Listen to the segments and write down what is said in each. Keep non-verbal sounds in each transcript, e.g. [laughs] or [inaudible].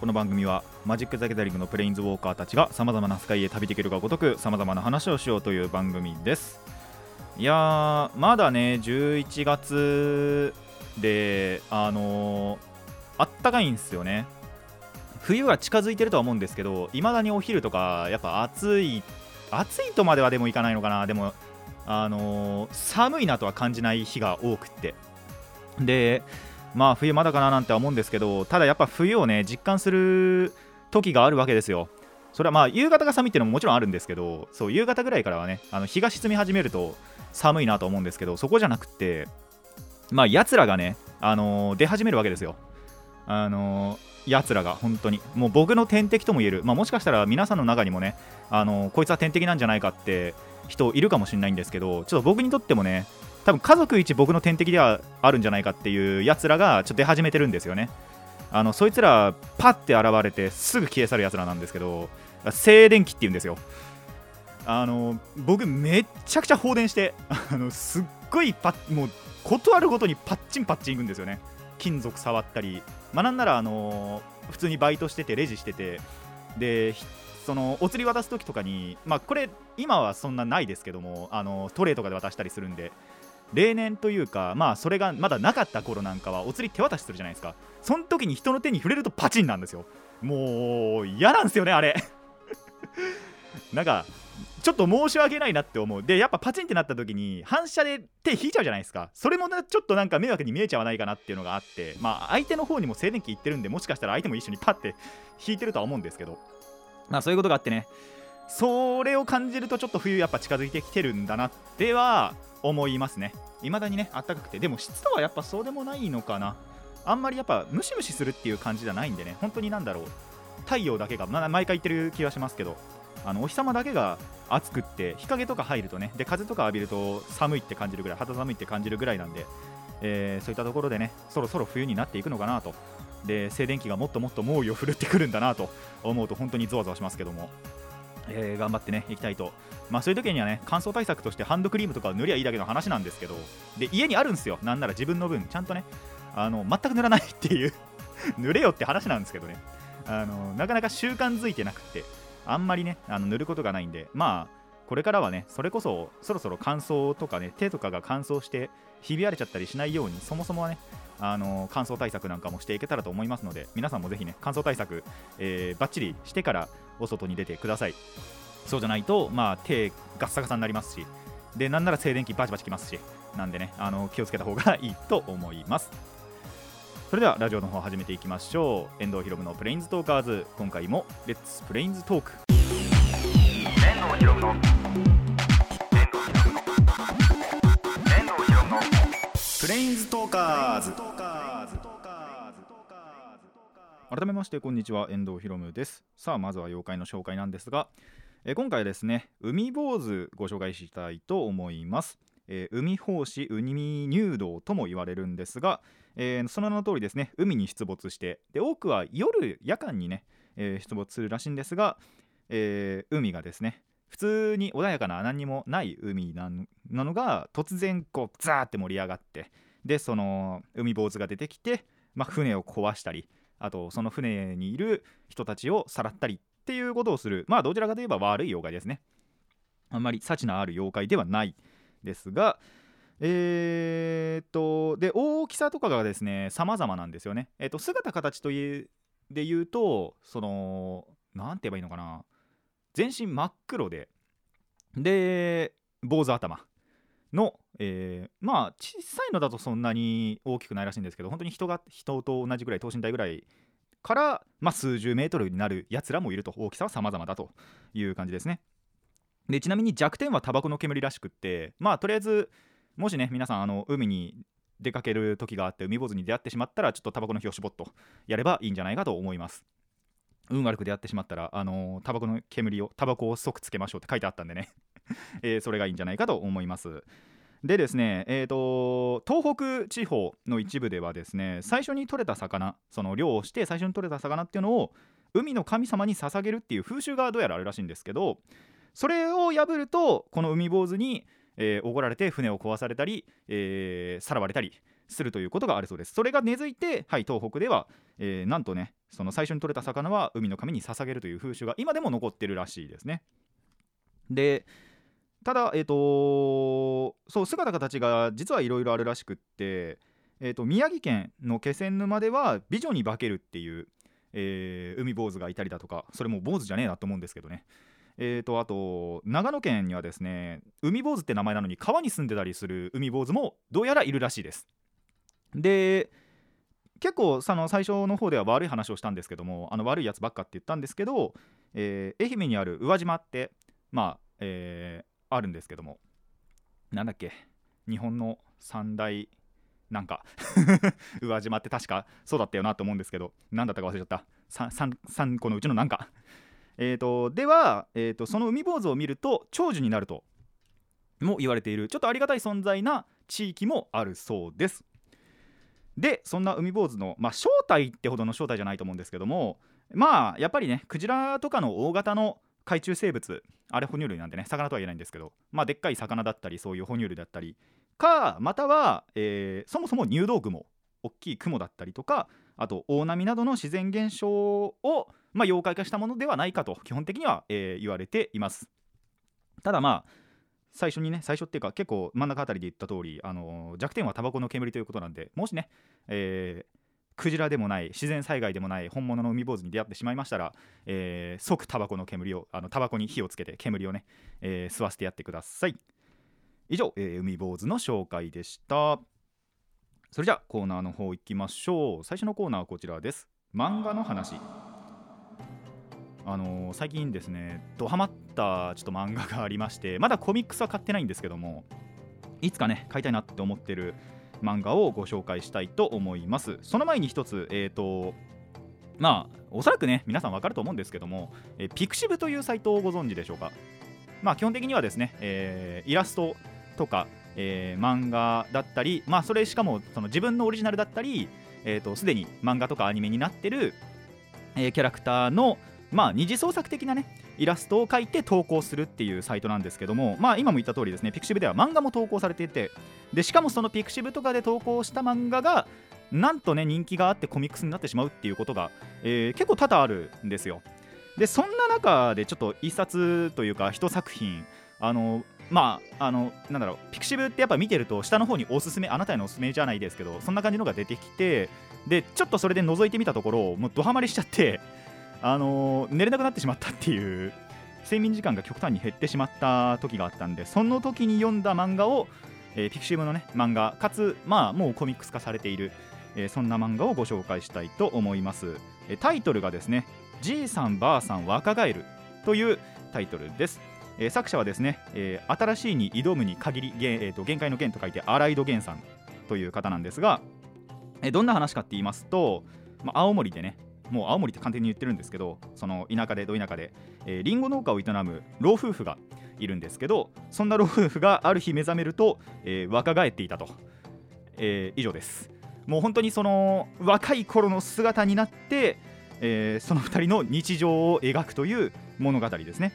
この番組はマジック・ザ・ギャザリングのプレインズウォーカーたちがさまざまな世界へ旅できるがごとくさまざまな話をしようという番組です。いやーまだね11月であのーあったかいんですよね。冬が近づいてるとは思うんですけどいまだにお昼とかやっぱ暑い暑いとまではでもいかないのかな。でもあのー寒いなとは感じない日が多くって。でまあ冬まだかななんて思うんですけどただやっぱ冬をね実感する時があるわけですよ。それはまあ夕方が寒いっていうのももちろんあるんですけどそう夕方ぐらいからはねあの日が沈み始めると寒いなと思うんですけどそこじゃなくってまあ奴らがね、あのー出始めるわけですよ。あのー奴らが本当に。もう僕の天敵とも言える、まあ、もしかしたら皆さんの中にもね、あのこいつは天敵なんじゃないかって人いるかもしれないんですけどちょっと僕にとってもね多分家族一僕の天敵ではあるんじゃないかっていうやつらがちょっと出始めてるんですよね。あのそいつらパッて現れてすぐ消え去るやつらなんですけど静電気って言うんですよ。あの僕めっちゃくちゃ放電して [laughs] あのすっごいパもうことあるごとにパッチンパッチンいくんですよね。金属触ったり。まあなんならあの普通にバイトしててレジしてて。でそのお釣り渡す時とかにまあこれ今はそんなないですけどもあのトレイとかで渡したりするんで。例年というかまあそれがまだなかった頃なんかはお釣り手渡しするじゃないですか。その時に人の手に触れるとパチンなんですよ。もう嫌なんですよねあれ。[laughs] なんかちょっと申し訳ないなって思う。でやっぱパチンってなった時に反射で手引いちゃうじゃないですか。それもねちょっとなんか迷惑に見えちゃわないかなっていうのがあって。まあ相手の方にも静電気いってるんでもしかしたら相手も一緒にパッて引いてるとは思うんですけど。まあそういうことがあってね。それを感じるとちょっと冬やっぱ近づいてきてるんだなっては思いますね。未だにね暖かくて。でも湿度はやっぱそうでもないのかな。あんまりやっぱムシムシするっていう感じじゃないんでね。本当になんだろう。太陽だけが、毎回言ってる気がしますけど。あのお日様だけが暑くって日陰とか入るとね。で風とか浴びると寒いって感じるぐらい肌寒いって感じるぐらいなんで、えーそういったところでねそろそろ冬になっていくのかなと。で静電気がもっともっと猛威を振るってくるんだなと思うと本当にゾワゾワしますけども、えー頑張ってねいきたいと。まあそういう時にはね乾燥対策としてハンドクリームとか塗りゃいいだけの話なんですけどで家にあるんですよ。なんなら自分の分ちゃんとねあの全く塗らないっていう塗れよって話なんですけどね。あのなかなか習慣づいてなくてあんまりねあの塗ることがないんでまあこれからはねそれこそそろそろ乾燥とかね手とかが乾燥してひび割れちゃったりしないようにそもそもはねあの乾燥対策なんかもしていけたらと思いますので皆さんもぜひね乾燥対策、えー、バッチリしてからお外に出てください。そうじゃないとまあ手ガッサガサになりますしでなんなら静電気バチバチきますしなんでねあの気をつけた方がいいと思います。それではラジオの方始めていきましょう。遠藤ひろむのプレインズトーカーズ。今回もレッツプレインズトーク遠藤ひろむの。プレインズトーカーズ改めましてこんにちは遠藤ひろむです。さあまずは妖怪の紹介なんですが、えー今回はですね海坊主ご紹介したいと思います、えー海胞子海入道とも言われるんですが、えーその名の通りですね海に出没してで多くは夜夜間にね、えー出没するらしいんですが、えー海がですね普通に穏やかな何にもない海なのなのが突然こうザーって盛り上がってでその海坊主が出てきて、まあ、船を壊したりあとその船にいる人たちをさらったりっていうことをする。まあどちらかといえば悪い妖怪ですね。あんまり幸のある妖怪ではないですがえー、っとで大きさとかがですね様々なんですよね、えーっと姿形というで言うとそのなんて言えばいいのかな。全身真っ黒で。で坊主頭。の、えーまあ小さいのだとそんなに大きくないらしいんですけど本当に人が人と同じぐらい等身大ぐらいから、まあ、数十メートルになるやつらもいると。大きさは様々だという感じですね。でちなみに弱点はタバコの煙らしくってまあとりあえずもしね皆さんあの海に出かける時があって海坊主に出会ってしまったらちょっとタバコの火を絞っとやればいいんじゃないかと思います。運悪く出会ってしまったらあのタバコの煙をタバコを即つけましょうって書いてあったんでね、[laughs] えーそれがいいんじゃないかと思います。でですね、えー、と東北地方の一部ではですね最初に取れた魚その漁をして最初に取れた魚っていうのを海の神様に捧げるっていう風習がどうやらあるらしいんですけどそれを破るとこの海坊主に、えー怒られて船を壊されたり、えーさらわれたりするということがあるそうです。それが根付いて、はい、東北では、えーなんとねその最初に取れた魚は海の神に捧げるという風習が今でも残ってるらしいですね。でただえっ、とそう姿形が実はいろいろあるらしくって、えー、と宮城県の気仙沼では美女に化けるっていう、えー海坊主がいたりだとかそれも坊主じゃねえなと思うんですけどね。えー、とあと長野県にはですね海坊主って名前なのに川に住んでたりする海坊主もどうやらいるらしいです。で結構その最初の方では悪い話をしたんですけどもあの悪いやつばっかって言ったんですけど、えー愛媛にある宇和島ってまあ、えーあるんですけども。なんだっけ。日本の三大なんか [laughs] 宇和島って確かそうだったよなと思うんですけど。何だったか忘れちゃった。3, 3個のうちのなんか。えー、とでは、えー、とその海坊主を見ると長寿になるとも言われている。ちょっとありがたい存在な地域もあるそうです。でそんな海坊主の、まあ、正体ってほどの正体じゃないと思うんですけども。まあやっぱりねクジラとかの大型の海中生物あれ哺乳類なんでね魚とは言えないんですけどまあでっかい魚だったりそういう哺乳類だったりかまたは、えーそもそも入道雲大きい雲だったりとかあと大波などの自然現象を、まあ、妖怪化したものではないかと基本的には、えー言われています。ただまあ最初にね最初っていうか結構真ん中あたりで言った通り、あのー弱点はタバコの煙ということなんでもしね、えークジラでもない自然災害でもない本物の海坊主に出会ってしまいましたら、えー即タバコの煙をあのタバコに火をつけて煙をね、えー吸わせてやってください。以上、えー海坊主の紹介でした。それじゃあコーナーの方行きましょう。最初のコーナーはこちらです。漫画の話。あのー最近ですねドハマったちょっと漫画がありましてまだコミックスは買ってないんですけどもいつかね買いたいなって思ってる漫画をご紹介したいと思います。その前に一つえっ、とまあおそらくね皆さんわかると思うんですけども、えーピクシブというサイトをご存知でしょうか？まあ基本的にはですね、えーイラストとか、えー漫画だったりまあそれしかもその自分のオリジナルだったりえーとすでに漫画とかアニメになってる、えーキャラクターのまあ二次創作的なねイラストを描いて投稿するっていうサイトなんですけどもまあ今も言った通りですねピクシブでは漫画も投稿されていてでしかもそのピクシブとかで投稿した漫画がなんとね人気があってコミックスになってしまうっていうことが、えー結構多々あるんですよ。でそんな中でちょっと一冊というか一作品あのまああのなんだろうピクシブってやっぱ見てると下の方におすすめあなたへのおすすめじゃないですけどそんな感じのが出てきてでちょっとそれで覗いてみたところもうドハマりしちゃってあの寝れなくなってしまったっていう睡眠時間が極端に減ってしまった時があったんでその時に読んだ漫画を、えーピクシブのね漫画かつまあもうコミックス化されている、えーそんな漫画をご紹介したいと思います、えータイトルがですね「じいさんばあさん若返る」というタイトルです。えー作者はですね、えー新しいに挑むに限り、げえーと限界の限と書いて荒井戸源さんという方なんですが、えーどんな話かって言いますと、まあ、青森でねもう青森って簡単に言ってるんですけどその田舎でど田舎で、えー、リンゴ農家を営む老夫婦がいるんですけどそんな老夫婦がある日目覚めると、えー若返っていたと、えー以上です。もう本当にその若い頃の姿になって、えーその2人の日常を描くという物語ですね。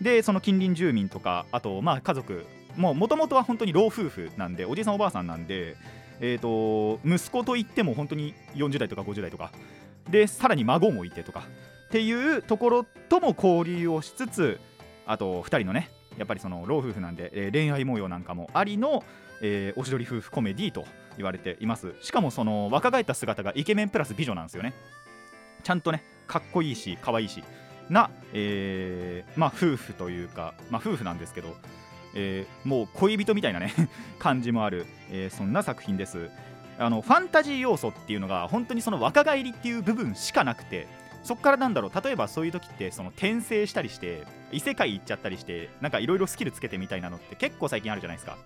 でその近隣住民とかあとまあ家族もともとは本当に老夫婦なんでおじいさんおばあさんなんで、えー、と息子といっても本当に40代とか50代とかでさらに孫もいてとかっていうところとも交流をしつつあと2人のねやっぱりその老夫婦なんで、えー恋愛模様なんかもありの、えーおしどり夫婦コメディと言われています。しかもその若返った姿がイケメンプラス美女なんですよね。ちゃんとねかっこいいし可愛いしな、えーまあ夫婦というか、まあ、夫婦なんですけど、えーもう恋人みたいなね [laughs] 感じもある、えーそんな作品です。あのファンタジー要素っていうのが本当にその若返りっていう部分しかなくてそこからなんだろう例えばそういう時ってその転生したりして異世界行っちゃったりしてなんかいろいろスキルつけてみたいなのって結構最近あるじゃないですか。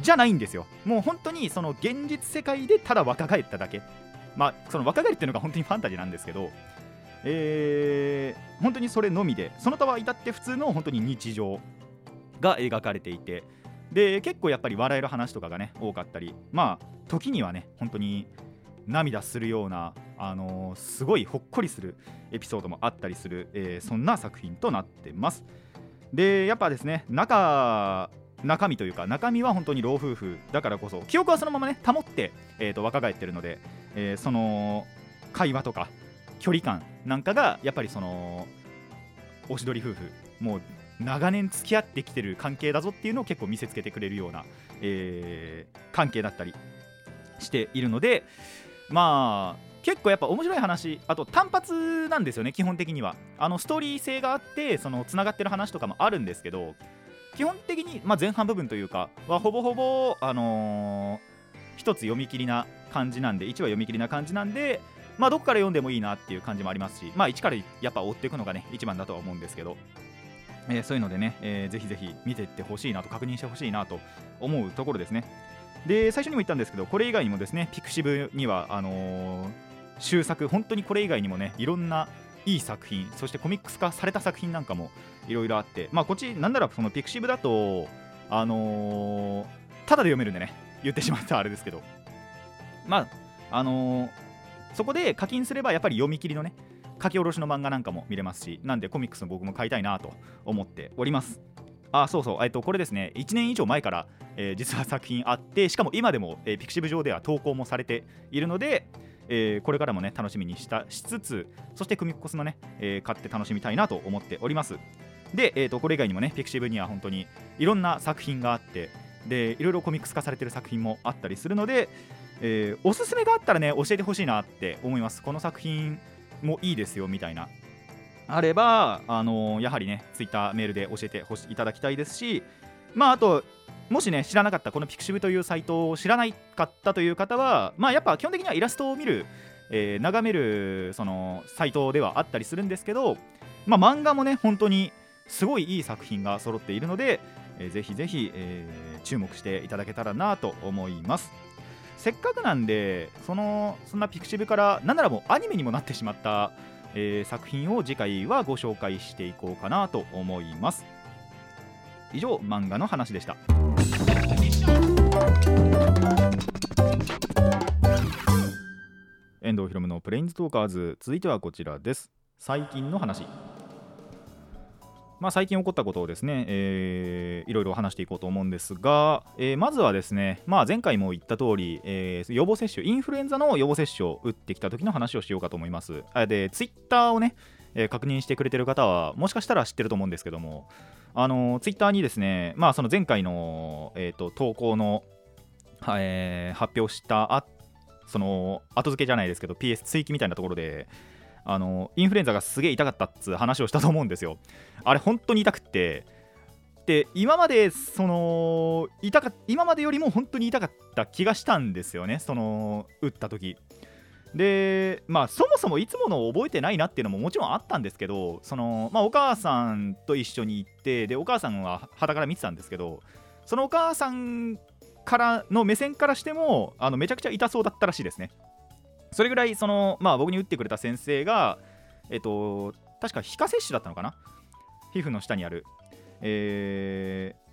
じゃないんですよ。もう本当にその現実世界でただ若返っただけ。まあその若返りっていうのが本当にファンタジーなんですけどえー本当にそれのみでその他は至って普通の本当に日常が描かれていてで結構やっぱり笑える話とかがね多かったりまあ時にはね本当に涙するような、あのーすごいほっこりするエピソードもあったりする、えーそんな作品となってます。でやっぱですね中中身というか中身は本当に老夫婦だからこそ記憶はそのままね保って、えーと若返ってるので、えーその会話とか距離感なんかがやっぱりそのおしどり夫婦もう長年付き合ってきてる関係だぞっていうのを結構見せつけてくれるような、えー関係だったりしているのでまあ結構やっぱ面白い話あと単発なんですよね基本的には。あのストーリー性があってそのつながってる話とかもあるんですけど基本的に、まあ、前半部分というかはほぼほぼあのー一つ読み切りな感じなんで1話読み切りな感じなんでまあどこから読んでもいいなっていう感じもありますしまあ1からやっぱ追っていくのがね一番だとは思うんですけど、えーそういうのでね、えーぜひぜひ見ていってほしいなと確認してほしいなと思うところですね。で最初にも言ったんですけどこれ以外にもですねピクシブにはあのー終作本当にこれ以外にもねいろんないい作品そしてコミックス化された作品なんかもいろいろあってまあこっちなんならそのピクシブだとあのーただで読めるんでね言ってしまったらあれですけど。まああのーそこで課金すればやっぱり読み切りのね書き下ろしの漫画なんかも見れますしなんでコミックスの僕も買いたいなと思っております。あそうそう、えっと、これですね。1年以上前から、えー実は作品あってしかも今でも、えーピクシブ上では投稿もされているので、えーこれからもね楽しみにしたしつつそしてクミッコスのね、えー買って楽しみたいなと思っております。で、えー、とこれ以外にもねピクシブには本当にいろんな作品があってでいろいろコミックス化されてる作品もあったりするので、えおすすめがあったらね教えてほしいなって思います。この作品もいいですよみたいな。あれば、あのーやはりねツイッターメールで教えてほしいただきたいですしまああともしね知らなかったこのピクシブというサイトを知らないかったという方はまあやっぱ基本的にはイラストを見る、えー眺めるそのサイトではあったりするんですけどまあ漫画もね本当にすごいいい作品が揃っているので、えーぜひぜひ、えー注目していただけたらなと思いますせっかくなんでそのそんなピクシブからなんならもうアニメにもなってしまった、えー作品を次回はご紹介していこうかなと思います。以上漫画の話でした。遠藤ひろむのプレインズトーカーズ。続いてはこちらです。最近の話。まあ、最近起こったことをですね、えーいろいろ話していこうと思うんですが、えーまずはですね、まあ、前回も言った通り、えー予防接種、インフルエンザの予防接種を打ってきた時の話をしようかと思います。で、ツイッターをね、えー確認してくれてる方は、もしかしたら知ってると思うんですけども、あのツイッターにですね、まあ、その前回の、えーと投稿の、えー発表したあその後付けじゃないですけど PS 追記みたいなところであのインフルエンザがすげえ痛かったっつう話をしたと思うんですよ。あれ本当に痛くって。で今までその痛か今までよりも本当に痛かった気がしたんですよね。その打った時。でまあそもそもいつものを覚えてないなっていうのももちろんあったんですけどその、まあ、お母さんと一緒に行ってでお母さんは傍から見てたんですけどそのお母さんからの目線からしてもあのめちゃくちゃ痛そうだったらしいですね。それぐらいその、まあ、僕に打ってくれた先生がえっと確か皮下摂取だったのかな？皮膚の下にある。えー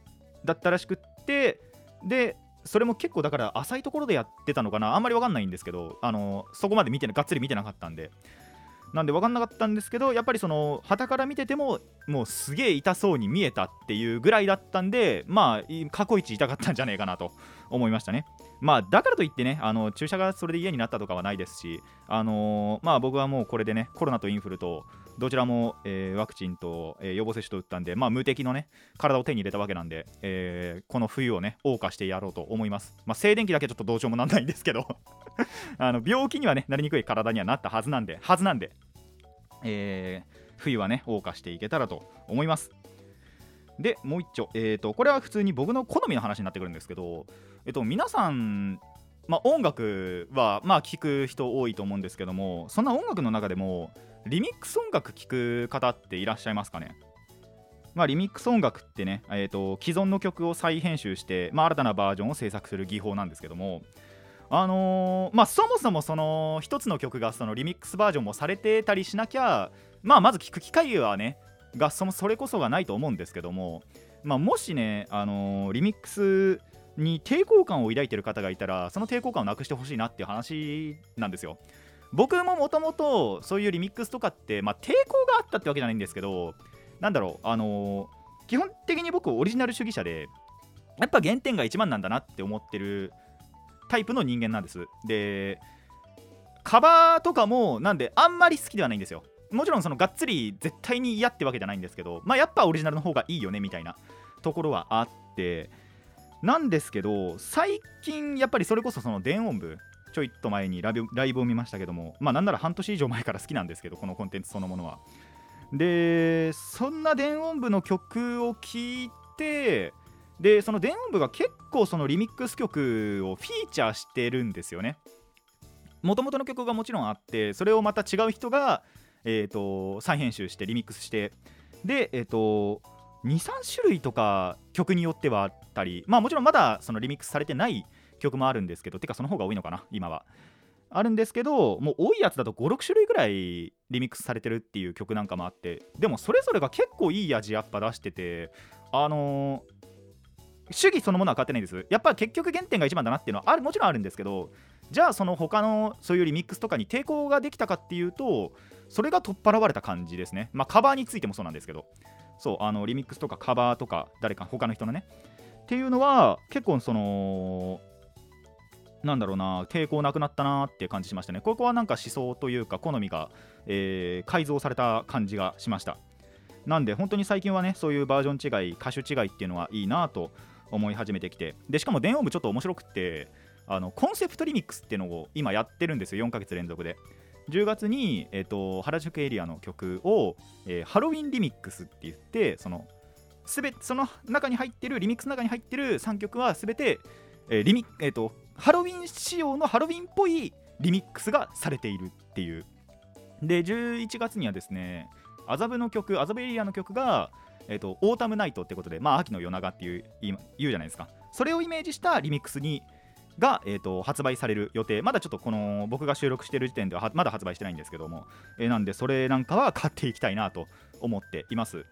だったらしくってでそれも結構だから浅いところでやってたのかな？あんまり分かんないんですけどあのそこまで見てがっつり見てなかったんで。なんで分かんなかったんですけどやっぱりその旗から見ててももうすげえ痛そうに見えたっていうぐらいだったんでまあ過去一痛かったんじゃねえかなと [laughs] 思いましたね。まあだからといってねあの注射がそれで嫌になったとかはないですしあのーまあ僕はもうこれでねコロナとインフルとどちらも、えーワクチンと、えー予防接種と打ったんで、まあ、無敵のね体を手に入れたわけなんで、えーこの冬をね謳歌してやろうと思います、まあ、静電気だけちょっとどうしようもなんないんですけど。[laughs] あの病気にはねなりにくい体にはなったはずなんではずなんで、えー冬はね謳歌していけたらと思います。でもう一丁、えー、とこれは普通に僕の好みの話になってくるんですけど、えっと、皆さんまあ、音楽はまあ聞く人多いと思うんですけどもそんな音楽の中でもリミックス音楽聞く方っていらっしゃいますかね？まあ、リミックス音楽ってね、えー、と既存の曲を再編集して、まあ、新たなバージョンを制作する技法なんですけどもあのーまあそもそもその一つの曲がそのリミックスバージョンもされてたりしなきゃまあまず聴く機会はねがそのそれこそがないと思うんですけども、まあ、もしね、あのーリミックスに抵抗感を抱いてる方がいたらその抵抗感をなくしてほしいなっていう話なんですよ。僕ももともとそういうリミックスとかって、まあ、抵抗があったってわけじゃないんですけどなんだろうあのー基本的に僕オリジナル主義者でやっぱ原点が一番なんだなって思ってるタイプの人間なんです。でカバーとかもなんであんまり好きではないんですよ。もちろんそのがっつり絶対に嫌ってわけじゃないんですけどまあやっぱオリジナルの方がいいよねみたいなところはあってなんですけど最近やっぱりそれこそその電音部ちょいっと前にライブを見ましたけどもまあなんなら半年以上前から好きなんですけどこのコンテンツそのものは。でそんな電音部の曲を聴いてでその電音部が結構そのリミックス曲をフィーチャーしてるんですよね。もともとの曲がもちろんあってそれをまた違う人が、えー、と再編集してリミックスしてでえっ、と23種類とか曲によってはったりまあもちろんまだそのリミックスされてない曲もあるんですけどてかその方が多いのかな今は。あるんですけどもう多いやつだと56種類ぐらいリミックスされてるっていう曲なんかもあってでもそれぞれが結構いい味やっぱ出しててあのー主義そのものは変わってないです。やっぱ結局原点が一番だなっていうのはあるもちろんあるんですけどじゃあその他のそういうリミックスとかに抵抗ができたかっていうとそれが取っ払われた感じですね。まあカバーについてもそうなんですけど。そうあのリミックスとかカバーとか誰か他の人のねっていうのは結構そのなんだろうな抵抗なくなったなって感じしましたね。ここはなんか思想というか好みが、えー改造された感じがしました。なんで本当に最近はねそういうバージョン違い歌手違いっていうのはいいなと思い始めてきて。でしかも電音部ちょっと面白くってあのコンセプトリミックスっていうのを今やってるんですよ4ヶ月連続で。10月に、えー、と原宿エリアの曲を、えーハロウィンリミックスって言ってそのすべその中に入ってるリミックスの中に入ってる3曲は全て、えーリミえー、とハロウィン仕様のハロウィンっぽいリミックスがされているっていう。で11月にはですね麻布の曲麻布エリアの曲が、えー、とオータムナイトってことでまあ秋の夜長っていう言うじゃないですか。それをイメージしたリミックスにが、えー、と発売される予定。まだちょっとこの僕が収録してる時点でははまだ発売してないんですけども、えーなんでそれなんかは買っていきたいなと思っています。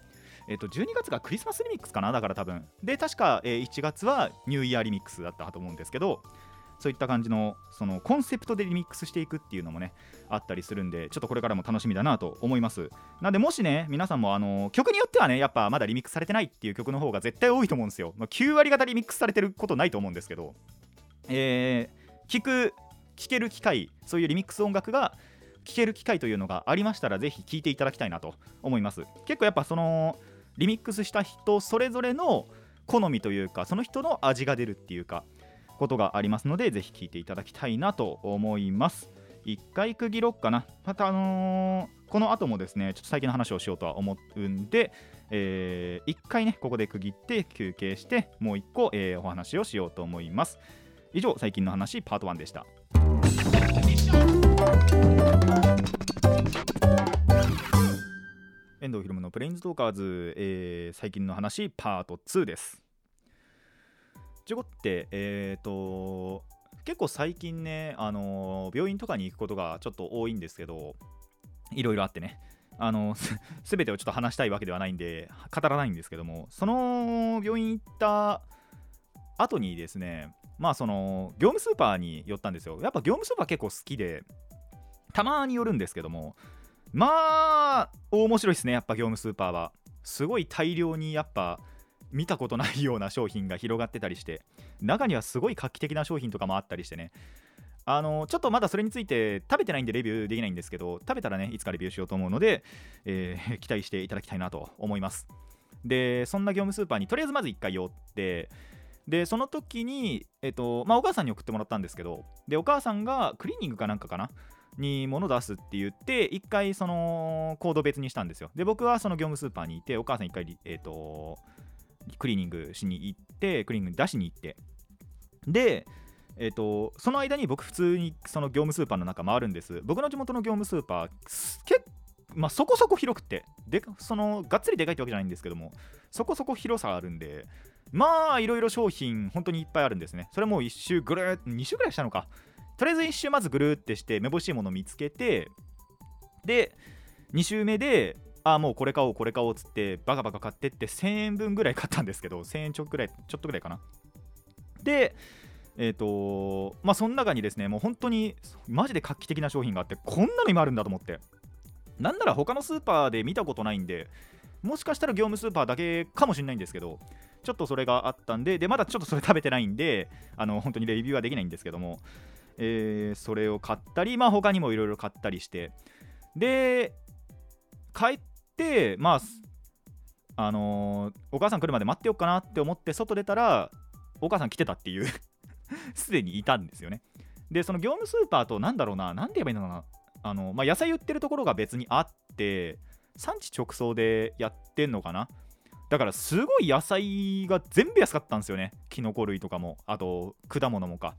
えっ、と12月がクリスマスリミックスかなだから多分。で確か、えー1月はニューイヤーリミックスだったと思うんですけどそういった感じのそのコンセプトでリミックスしていくっていうのもねあったりするんでちょっとこれからも楽しみだなと思います。なんでもしね皆さんもあの曲によってはねやっぱまだリミックスされてないっていう曲の方が絶対多いと思うんですよ、まあ、9割方リミックスされてることないと思うんですけど。えー、聞く聞ける機会そういうリミックス音楽が聞ける機会というのがありましたらぜひ聞いていただきたいなと思います。結構やっぱそのリミックスした人それぞれの好みというかその人の味が出るっていうかことがありますのでぜひ聞いていただきたいなと思います。一回区切ろっかな。またあのーこの後もですねちょっと最近の話をしようとは思うんで、えー一回ねここで区切って休憩してもう一個、えーお話をしようと思います。以上最近の話パート1でした。遠藤ひろのプレインズトーカーズ、えー最近の話パート2です。ちょこってえっ、と結構最近ね、あの病院とかに行くことがちょっと多いんですけどいろいろあってね。あの [laughs] す全てをちょっと話したいわけではないんで語らないんですけどもその病院行った後にですねまあその業務スーパーに寄ったんですよ。やっぱ業務スーパー結構好きでたまに寄るんですけどもまあ面白いですねやっぱ業務スーパーは。すごい大量にやっぱ見たことないような商品が広がってたりして。中にはすごい画期的な商品とかもあったりしてね。あのちょっとまだそれについて食べてないんでレビューできないんですけど食べたらねいつかレビューしようと思うので、えー [laughs] 期待していただきたいなと思います。でそんな業務スーパーにとりあえずまず1回寄ってでその時に、えっとまあ、お母さんに送ってもらったんですけどでお母さんがクリーニングかなんかかなに物出すって言って1回そのコード別にしたんですよ。で僕はその業務スーパーにいてお母さん1回、えっとクリーニングしに行ってクリーニング出しに行って。でえっとその間に僕普通にその業務スーパーの中回るんです。僕の地元の業務スーパー結まあ、そこそこ広くてでそのがっつりでかいってわけじゃないんですけどもそこそこ広さあるんでまあいろいろ商品本当にいっぱいあるんですね。それも1周ぐるーっ2周ぐらいしたのか。とりあえず1周まずぐるーってしてめぼしいもの見つけてで2周目であもうこれ買おうこれ買おうっつってバカバカ買ってって1000円分ぐらい買ったんですけど1000円ちょっとぐらいちょっとぐらいかな。でえっ、とまあその中にですねもう本当にマジで画期的な商品があってこんなの今あるんだと思って。なんなら他のスーパーで見たことないんでもしかしたら業務スーパーだけかもしれないんですけどちょっとそれがあったんででまだちょっとそれ食べてないんであの本当にレビューはできないんですけども、えーそれを買ったりまあ他にもいろいろ買ったりして。で帰ってまああのーお母さん来るまで待ってよっかなって思って外出たらお母さん来てたっていう [laughs] すでにいたんですよね。でその業務スーパーとなんだろうななんて言えばいいのかなあの、まあ、野菜売ってるところが別にあって産地直送でやってんのかな。だからすごい野菜が全部安かったんですよね。キノコ類とかも。あと果物もか。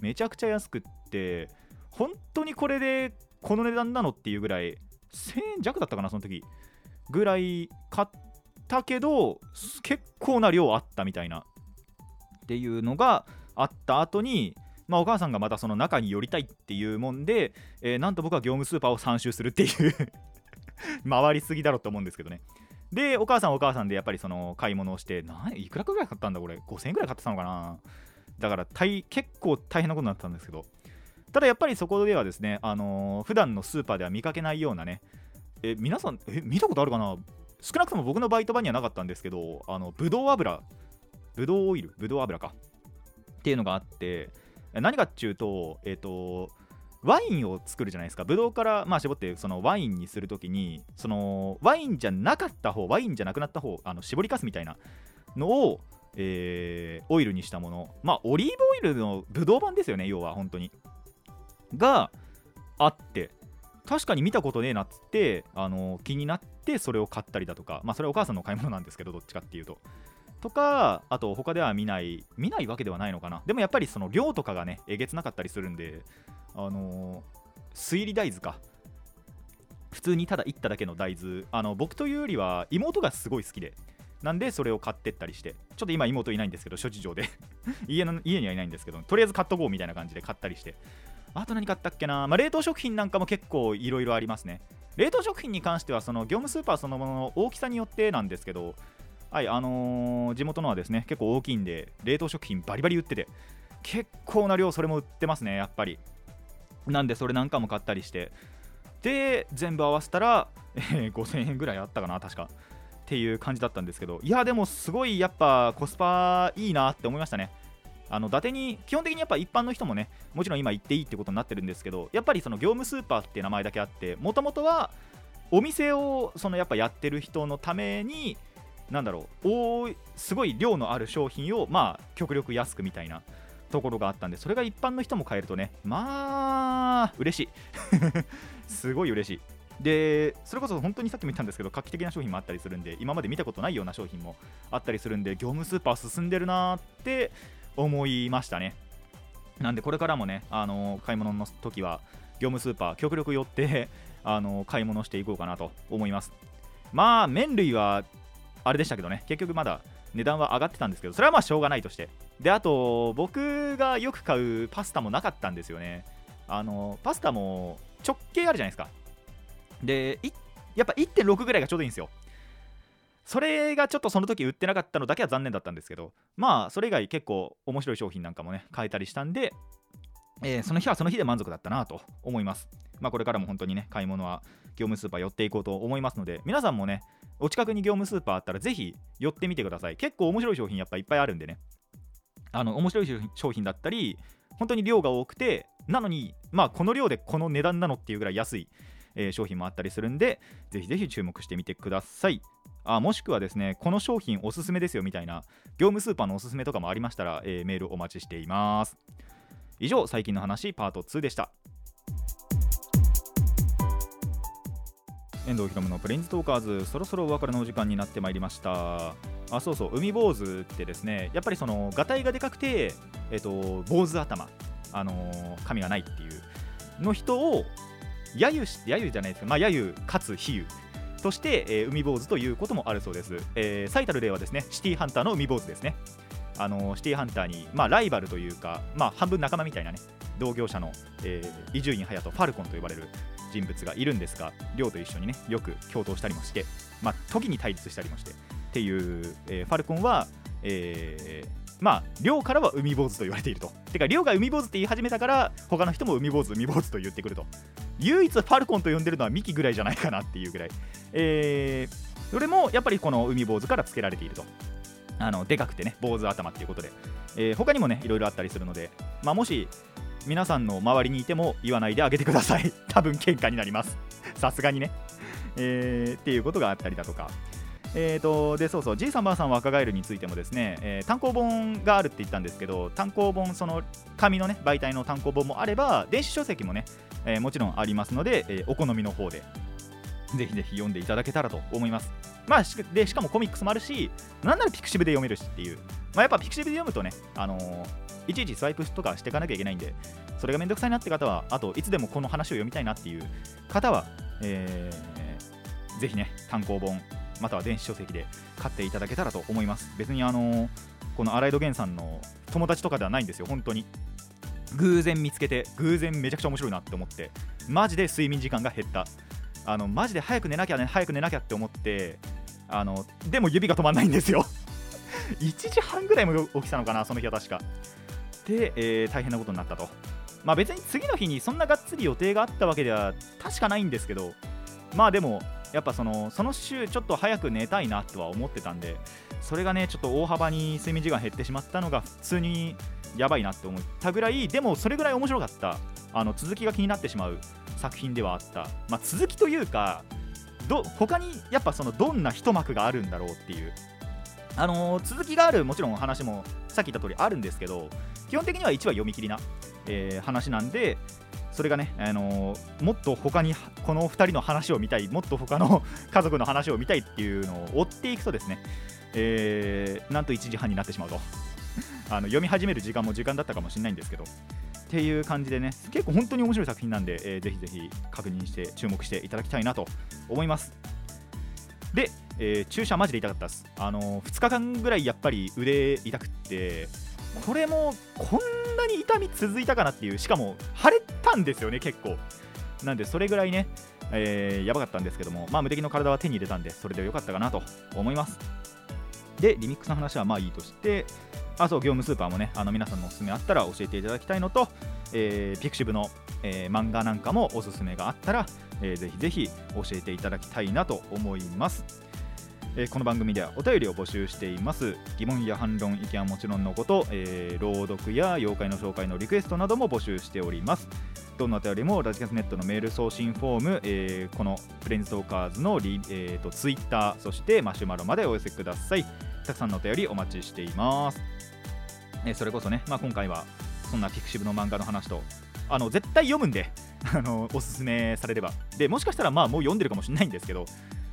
めちゃくちゃ安くって本当にこれでこの値段なのっていうぐらい1000円弱だったかなその時ぐらい買ったけど結構な量あったみたいな。っていうのがあった後にまあ、お母さんがまたその中に寄りたいっていうもんで、えーなんと僕は業務スーパーを3周するっていう [laughs] 回りすぎだろうと思うんですけどね。でお母さんお母さんでやっぱりその買い物をしてないくらぐらい買ったんだこれ。5000円ぐらい買ってたのかな。だから大結構大変なことになったんですけどただやっぱりそこではですね、あのー普段のスーパーでは見かけないようなねえ皆さんえ見たことあるかな？少なくとも僕のバイト場にはなかったんですけどあのブドウ油ブドウオイルブドウ油か。っていうのがあって何かっていうとえっ、とワインを作るじゃないですか。ブドウからまあ絞ってそのワインにするときにそのワインじゃなかった方ワインじゃなくなった方あの絞りかすみたいなのを、えーオイルにしたもの。まあオリーブオイルのブドウ版ですよね要は本当に。があって。確かに見たことねえなっつってあの気になってそれを買ったりだとか。まあそれはお母さんの買い物なんですけどどっちかっていうと。とかあと他では見ない見ないわけではないのかな。でもやっぱりその量とかがねえげつなかったりするんであの推理大豆か。普通にただいっただけの大豆。あの僕というよりは妹がすごい好きで。なんでそれを買ってったりしてちょっと今妹いないんですけど諸事情で。[laughs] 家の家にはいないんですけどとりあえず買っとこうみたいな感じで買ったりして。あと何買ったっけな、まあ、冷凍食品なんかも結構いろいろありますね。冷凍食品に関してはその業務スーパーそのものの大きさによってなんですけどはいあのー地元のはですね結構大きいんで冷凍食品バリバリ売ってて結構な量それも売ってますねやっぱり。なんでそれなんかも買ったりして。で全部合わせたら、えー5000円ぐらいあったかな確か。っていう感じだったんですけどいやでもすごいやっぱコスパいいなって思いましたね。あの伊達に基本的にやっぱ一般の人もねもちろん今行っていいってことになってるんですけどやっぱりその業務スーパーって名前だけあってもともとはお店をそのやっぱやってる人のためになんだろう多いすごい量のある商品をまあ極力安くみたいなところがあったんでそれが一般の人も買えるとねまあ嬉しい。[laughs] すごい嬉しい。でそれこそ本当にさっきも言ったんですけど画期的な商品もあったりするんで今まで見たことないような商品もあったりするんで業務スーパー進んでるなって思いましたね。なんでこれからもね、あの買い物の時は業務スーパー極力寄って、[laughs] あの買い物していこうかなと思います。まあ麺類はあれでしたけどね結局まだ値段は上がってたんですけどそれはまあしょうがないとして。であと僕がよく買うパスタもなかったんですよね。あのパスタも直径あるじゃないですか。でやっぱ1.6ぐらいがちょうどいいんですよ。それがちょっとその時売ってなかったのだけは残念だったんですけどまあそれ以外結構面白い商品なんかもね買えたりしたんで、えーその日はその日で満足だったなと思います。まあこれからも本当にね買い物は業務スーパー寄っていこうと思いますので皆さんもねお近くに業務スーパーあったらぜひ寄ってみてください。結構面白い商品やっぱいっぱいあるんでね。あの面白い商品だったり本当に量が多くてなのにまあこの量でこの値段なのっていうぐらい安い、えー商品もあったりするんでぜひぜひ注目してみてください。あもしくはですねこの商品おすすめですよみたいな業務スーパーのおすすめとかもありましたら、えーメールお待ちしています。以上最近の話パート2でした。遠藤ひろむのプレインズトーカーズそろそろお別れのお時間になってまいりました。あそうそう海坊主ってですねやっぱりそのがたいがでかくてえっ、と坊主頭あのー髪がないっていうの人を揶揄し揶揄じゃないですけどまあ揶揄かつ比喩として、えー海坊主ということもあるそうです、えー最たる例はですねシティハンターの海坊主ですね。あのシティハンターに、まあ、ライバルというか、まあ、半分仲間みたいなね同業者の伊集院隼人ファルコンと呼ばれる人物がいるんですが亮と一緒にねよく共闘したりもして、まあ、時に対立したりもしてっていう、えーファルコンは、えーまあ亮からは海坊主と言われていると。てか亮が海坊主って言い始めたから他の人も海坊主海坊主と言ってくると。唯一ファルコンと呼んでるのはミキぐらいじゃないかなっていうぐらい、えー、それもやっぱりこの海坊主から付けられていると。あのでかくてね坊主頭っていうことで、えー他にもねいろいろあったりするので、まあ、もし皆さんの周りにいても言わないであげてください。多分喧嘩になります。さすがにね、えーっていうことがあったりだとか。えー、とでそうそう、じいさんばあさん若返るについてもですね、えー単行本があるって言ったんですけど、単行本、その紙のね、媒体の単行本もあれば、電子書籍もね、えーもちろんありますので、えーお好みの方で、ぜひぜひ読んでいただけたらと思います。まあ、しでしかもコミックスもあるし、なんならピクシブで読めるしっていう、まあ、やっぱピクシブで読むとね、あのーいちいちスワイプとかしていかなきゃいけないんで、それがめんどくさいなって方は、あといつでもこの話を読みたいなっていう方は、えーぜひね、単行本、または電子書籍で買っていただけたらと思います。別にあのこの荒井戸源さんの友達とかではないんですよ、本当に。偶然見つけて、偶然めちゃくちゃ面白いなって思って、マジで睡眠時間が減った。あのマジで早く寝なきゃね、早く寝なきゃって思って、あのでも指が止まんないんですよ。[laughs] 1時半ぐらいも起きたのかな、その日は確か。で、えー大変なことになったと。まあ別に次の日にそんながっつり予定があったわけでは確かないんですけど、まあでも、やっぱそのその週ちょっと早く寝たいなとは思ってたんで、それがね、ちょっと大幅に睡眠時間減ってしまったのが普通にやばいなって思ったぐらい、でもそれぐらい面白かった、あの続きが気になってしまう作品ではあった。まあ続きというか、ど他にやっぱそのどんな一幕があるんだろうっていう。あのー続きがあるもちろん話もさっき言った通りあるんですけど基本的には1話読み切りな、えー話なんでそれがね、あのーもっと他にこの2人の話を見たいもっと他の [laughs] 家族の話を見たいっていうのを追っていくとですね、えーなんと1時半になってしまうと。[laughs] あの読み始める時間も時間だったかもしれないんですけど。っていう感じでね結構本当に面白い作品なんで、えーぜひぜひ確認して注目していただきたいなと思います。で、えー注射マジで痛かったです。あの2日間ぐらいやっぱり腕痛くってこれもこんなに痛み続いたかなっていうしかも腫れたんですよね結構。なんでそれぐらいね、えーやばかったんですけどもまあ無敵の体は手に入れたんでそれで良かったかなと思います。でリミックスの話はまあいいとしてあそう業務スーパーもねあの皆さんのおすすめあったら教えていただきたいのと、えーピクシブの、えー漫画なんかもおすすめがあったら、えーぜひぜひ教えていただきたいなと思います。えーこの番組ではお便りを募集しています。疑問や反論意見はもちろんのこと、えー朗読や妖怪の紹介のリクエストなども募集しております。どんなお便りもラジカスネットのメール送信フォーム、えーこのプレンズトーカーズのリ、えー、とツイッターそしてマシュマロまでお寄せください。たくさんのお便りお待ちしています、えーそれこそね、まあ、今回はそんなピクシブの漫画の話とあの絶対読むんであのおすすめされれば。でもしかしたらまあもう読んでるかもしれないんですけど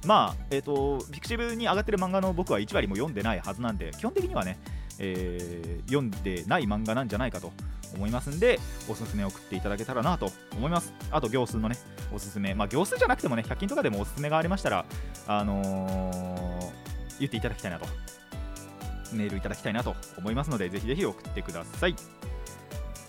まあえっ、とピクシブに上がってる漫画の僕は1割も読んでないはずなんで基本的にはね、えー読んでない漫画なんじゃないかと思いますんでおすすめを送っていただけたらなと思います。あと行数のねおすすめ。まあ行数じゃなくてもね100均とかでもおすすめがありましたらあのー言っていただきたいなと。メールいただきたいなと思いますのでぜひぜひ送ってください。